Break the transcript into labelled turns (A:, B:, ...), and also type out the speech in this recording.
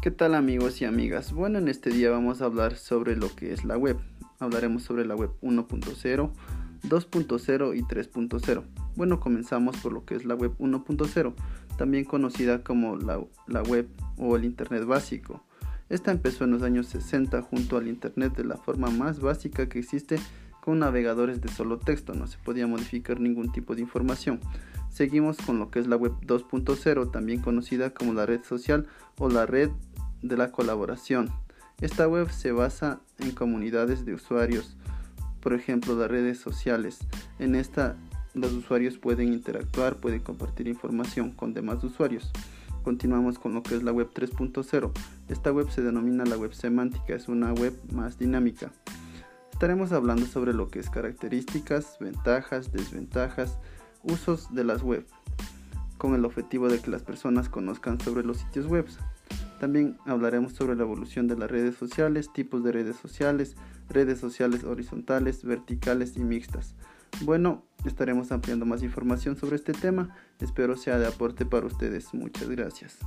A: ¿Qué tal amigos y amigas? Bueno, en este día vamos a hablar sobre lo que es la web. Hablaremos sobre la web 1.0, 2.0 y 3.0. Bueno, comenzamos por lo que es la web 1.0, también conocida como la, la, web o el Internet básico. Esta empezó en los años 60 junto al Internet de la forma más básica que existe con navegadores de solo texto, no se podía modificar ningún tipo de información. Seguimos con lo que es la web 2.0, también conocida como la red social o la red de la colaboración. Esta web se basa en comunidades de usuarios, por ejemplo, las redes sociales. En esta los usuarios pueden interactuar, pueden compartir información con demás usuarios. Continuamos con lo que es la web 3.0. Esta web se denomina la web semántica, es una web más dinámica. Estaremos hablando sobre lo que es características, ventajas, desventajas, usos de las web, con el objetivo de que las personas conozcan sobre los sitios web. También hablaremos sobre la evolución de las redes sociales, tipos de redes sociales, redes sociales horizontales, verticales y mixtas. Bueno, estaremos ampliando más información sobre este tema. Espero sea de aporte para ustedes. Muchas gracias.